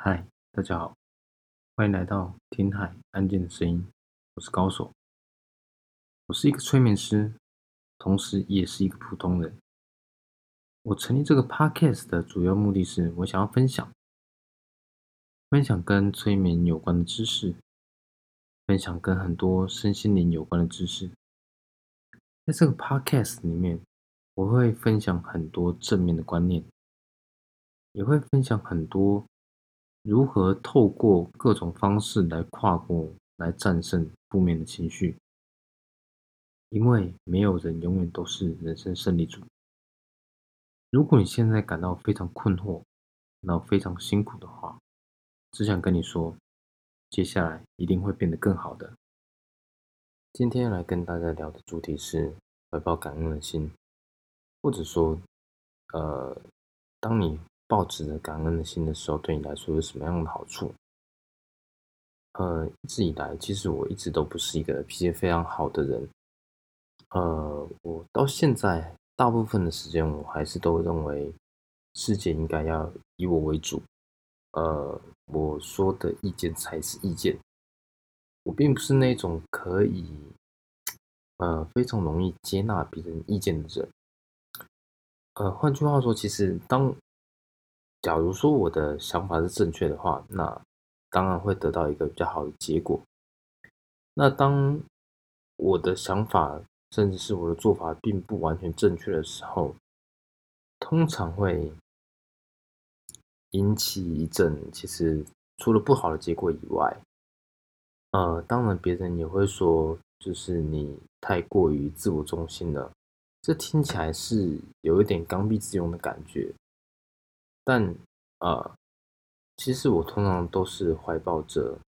嗨，大家好，欢迎来到听海安静的声音。我是高手，我是一个催眠师，同时也是一个普通人。我成立这个 podcast 的主要目的是，我想要分享，分享跟催眠有关的知识，分享跟很多身心灵有关的知识。在这个 podcast 里面，我会分享很多正面的观念，也会分享很多。如何透过各种方式来跨过、来战胜负面的情绪？因为没有人永远都是人生胜利组。如果你现在感到非常困惑、然后非常辛苦的话，只想跟你说，接下来一定会变得更好的。今天来跟大家聊的主题是怀抱感恩的心，或者说，呃，当你。抱持着感恩的心的时候，对你来说有什么样的好处？呃，一直以来，其实我一直都不是一个脾气非常好的人。呃，我到现在大部分的时间，我还是都认为世界应该要以我为主。呃，我说的意见才是意见。我并不是那种可以，呃，非常容易接纳别人意见的人。呃，换句话说，其实当假如说我的想法是正确的话，那当然会得到一个比较好的结果。那当我的想法甚至是我的做法并不完全正确的时候，通常会引起一阵其实除了不好的结果以外，呃，当然别人也会说，就是你太过于自我中心了。这听起来是有一点刚愎自用的感觉。但呃，其实我通常都是怀抱着，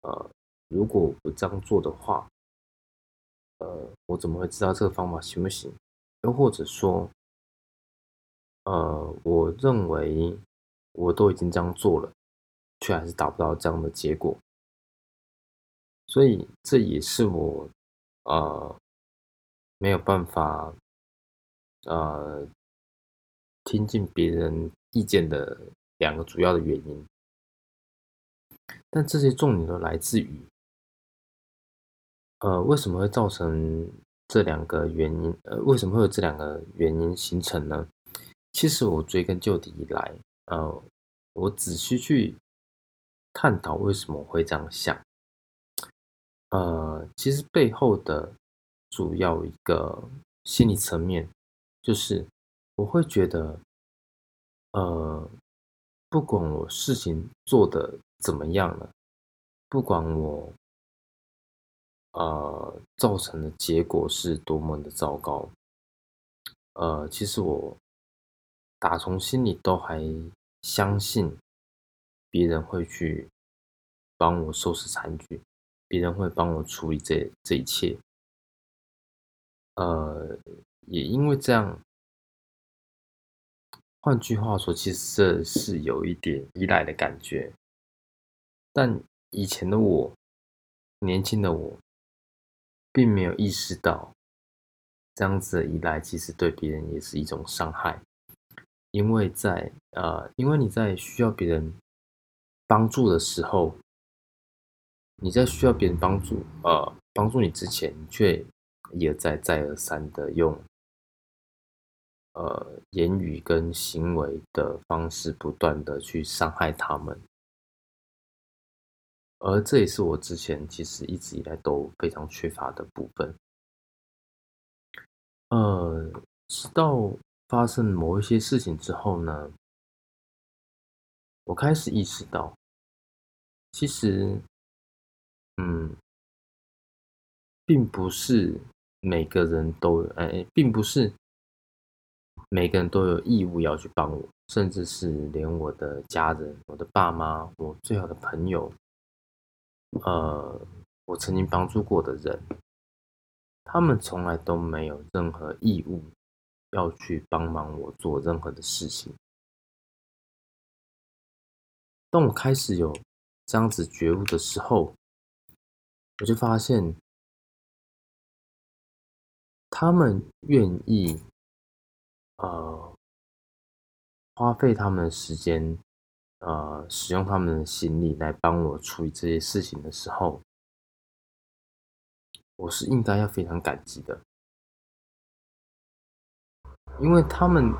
呃，如果不这样做的话，呃，我怎么会知道这个方法行不行？又或者说，呃，我认为我都已经这样做了，却还是达不到这样的结果，所以这也是我呃没有办法呃。听进别人意见的两个主要的原因，但这些重点都来自于，呃，为什么会造成这两个原因？呃，为什么会有这两个原因形成呢？其实我追根究底以来，呃，我仔细去探讨为什么会这样想，呃，其实背后的主要一个心理层面就是。我会觉得，呃，不管我事情做的怎么样了，不管我，呃，造成的结果是多么的糟糕，呃，其实我打从心里都还相信别人会去帮我收拾残局，别人会帮我处理这这一切，呃，也因为这样。换句话说，其实这是有一点依赖的感觉。但以前的我，年轻的我，并没有意识到，这样子的依赖其实对别人也是一种伤害。因为在呃，因为你在需要别人帮助的时候，你在需要别人帮助呃帮助你之前，却一而再再而三的用。呃，言语跟行为的方式不断的去伤害他们，而这也是我之前其实一直以来都非常缺乏的部分。呃，直到发生某一些事情之后呢，我开始意识到，其实，嗯，并不是每个人都，哎，并不是。每个人都有义务要去帮我，甚至是连我的家人、我的爸妈、我最好的朋友，呃，我曾经帮助过的人，他们从来都没有任何义务要去帮忙我做任何的事情。当我开始有这样子觉悟的时候，我就发现，他们愿意。呃，花费他们的时间呃使用他们的心力来帮我处理这些事情的时候，我是应该要非常感激的，因为他们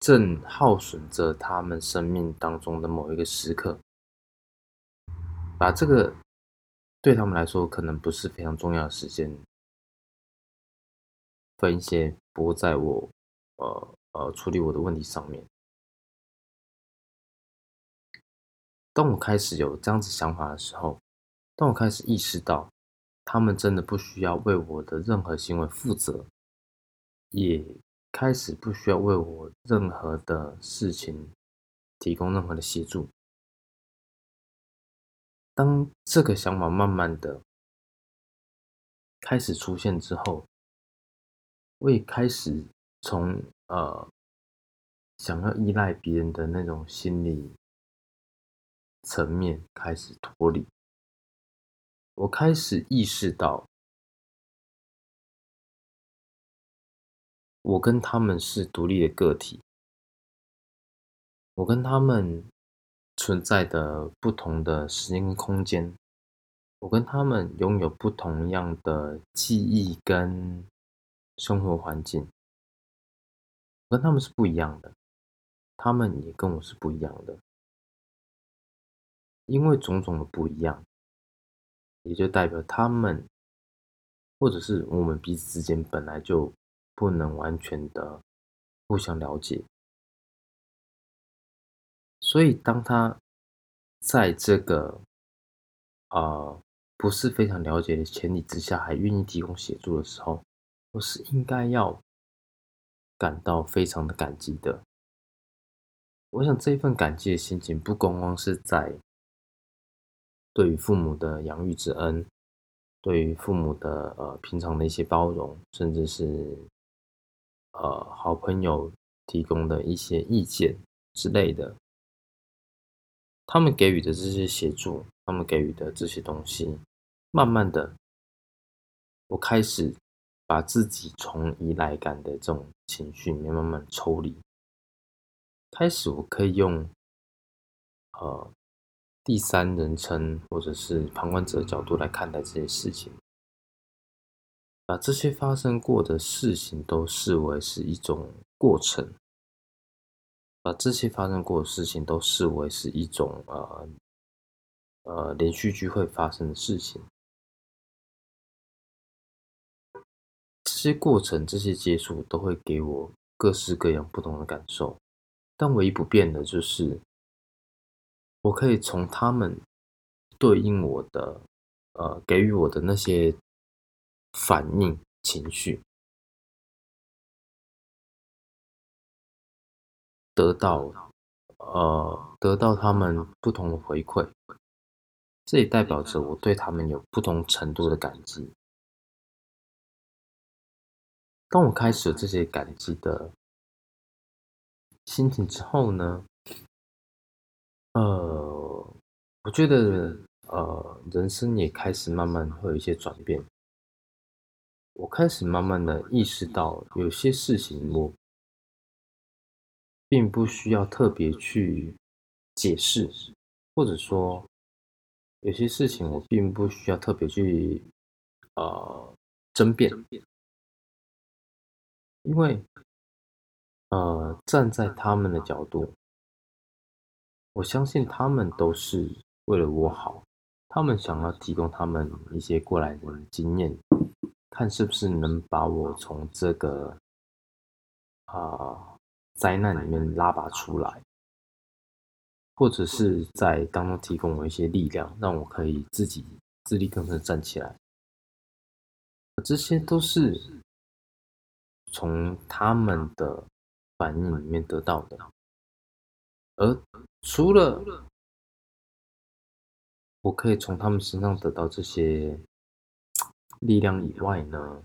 正耗损着他们生命当中的某一个时刻，把这个对他们来说可能不是非常重要的时间，分一些拨在我呃呃处理我的问题上面。当我开始有这样子想法的时候，当我开始意识到。他们真的不需要为我的任何行为负责，也开始不需要为我任何的事情提供任何的协助。当这个想法慢慢的开始出现之后，我也开始从呃想要依赖别人的那种心理层面开始脱离。我开始意识到，我跟他们是独立的个体，我跟他们存在的不同的时间跟空间，我跟他们拥有不同样的记忆跟生活环境，跟他们是不一样的，他们也跟我是不一样的，因为种种的不一样。也就代表他们，或者是我们彼此之间本来就不能完全的互相了解，所以当他在这个呃不是非常了解的前提之下，还愿意提供协助的时候，我是应该要感到非常的感激的。我想这份感激的心情，不光光是在。对于父母的养育之恩，对于父母的呃平常的一些包容，甚至是呃好朋友提供的一些意见之类的，他们给予的这些协助，他们给予的这些东西，慢慢的，我开始把自己从依赖感的这种情绪里面慢慢抽离，开始我可以用呃。第三人称或者是旁观者的角度来看待这些事情，把这些发生过的事情都视为是一种过程，把这些发生过的事情都视为是一种呃呃连续剧会发生的事情。这些过程、这些接触都会给我各式各样不同的感受，但唯一不变的就是。我可以从他们对应我的，呃，给予我的那些反应情绪，得到，呃，得到他们不同的回馈，这也代表着我对他们有不同程度的感激。当我开始这些感激的心情之后呢？呃，我觉得呃，人生也开始慢慢会有一些转变。我开始慢慢的意识到，有些事情我并不需要特别去解释，或者说有些事情我并不需要特别去呃争辩，因为呃，站在他们的角度。我相信他们都是为了我好，他们想要提供他们一些过来人的经验，看是不是能把我从这个啊灾难里面拉拔出来，或者是在当中提供我一些力量，让我可以自己自力更生站起来。这些都是从他们的反应里面得到的。而除了我可以从他们身上得到这些力量以外呢，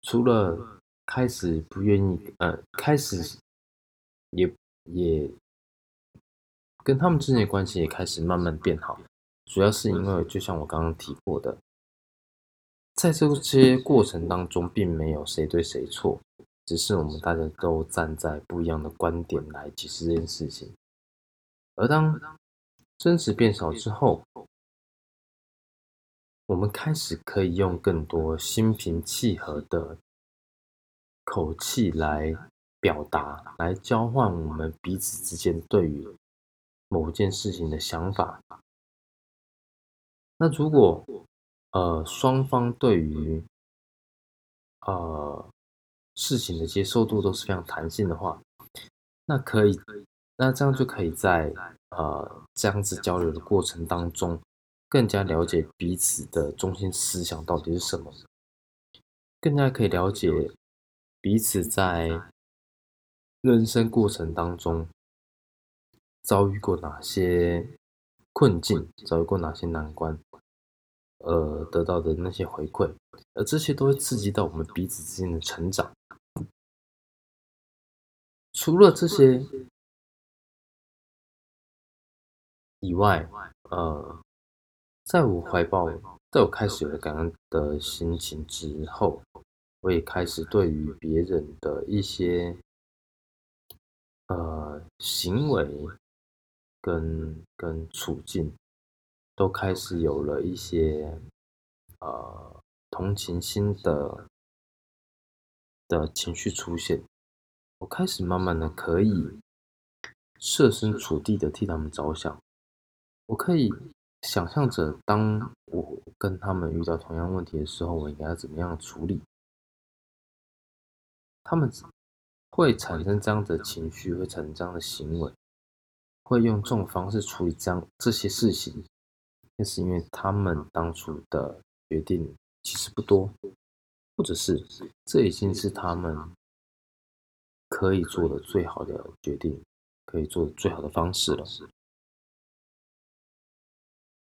除了开始不愿意，呃，开始也也跟他们之间的关系也开始慢慢变好，主要是因为就像我刚刚提过的，在这些过程当中，并没有谁对谁错。只是我们大家都站在不一样的观点来解释这件事情。而当争执变少之后，我们开始可以用更多心平气和的口气来表达，来交换我们彼此之间对于某件事情的想法。那如果呃双方对于呃事情的接受度都是非常弹性的话，那可以，那这样就可以在呃这样子交流的过程当中。更加了解彼此的中心思想到底是什么，更加可以了解彼此在人生过程当中遭遇过哪些困境，遭遇过哪些难关，呃，得到的那些回馈，而这些都会刺激到我们彼此之间的成长。除了这些以外，呃。在我怀抱，在我开始有了感恩的心情之后，我也开始对于别人的一些呃行为跟跟处境，都开始有了一些呃同情心的的情绪出现。我开始慢慢的可以设身处地的替他们着想，我可以。想象着，当我跟他们遇到同样问题的时候，我应该怎么样处理？他们会产生这样的情绪，会产生这样的行为，会用这种方式处理这样这些事情，那是因为他们当初的决定其实不多，或者是这已经是他们可以做的最好的决定，可以做的最好的方式了。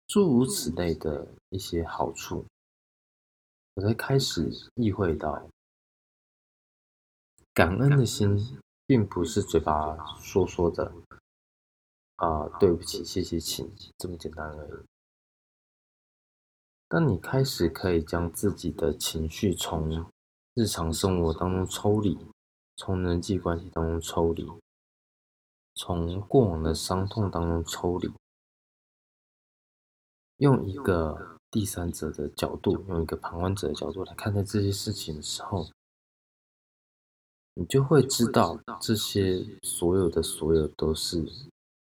诸如此类的一些好处，我才开始意会到，感恩的心并不是嘴巴说说的，啊，对不起，谢谢，请这么简单而已。当你开始可以将自己的情绪从日常生活当中抽离，从人际关系当中抽离，从过往的伤痛当中抽离。用一个第三者的角度，用一个旁观者的角度来看待这些事情的时候，你就会知道，这些所有的所有都是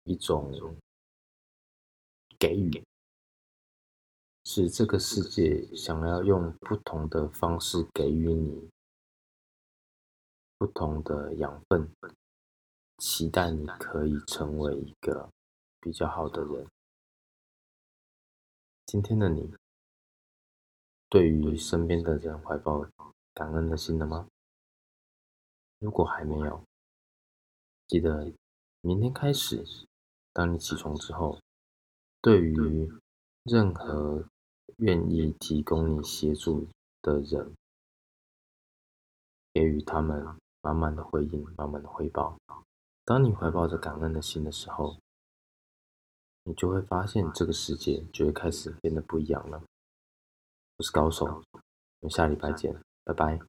一种给予，是这个世界想要用不同的方式给予你不同的养分，期待你可以成为一个比较好的人。今天的你，对于身边的人怀抱感恩的心了吗？如果还没有，记得明天开始，当你起床之后，对于任何愿意提供你协助的人，给予他们满满的回应、满满的回报。当你怀抱着感恩的心的时候，你就会发现，这个世界就会开始变得不一样了。我是高手，我们下礼拜见，拜拜。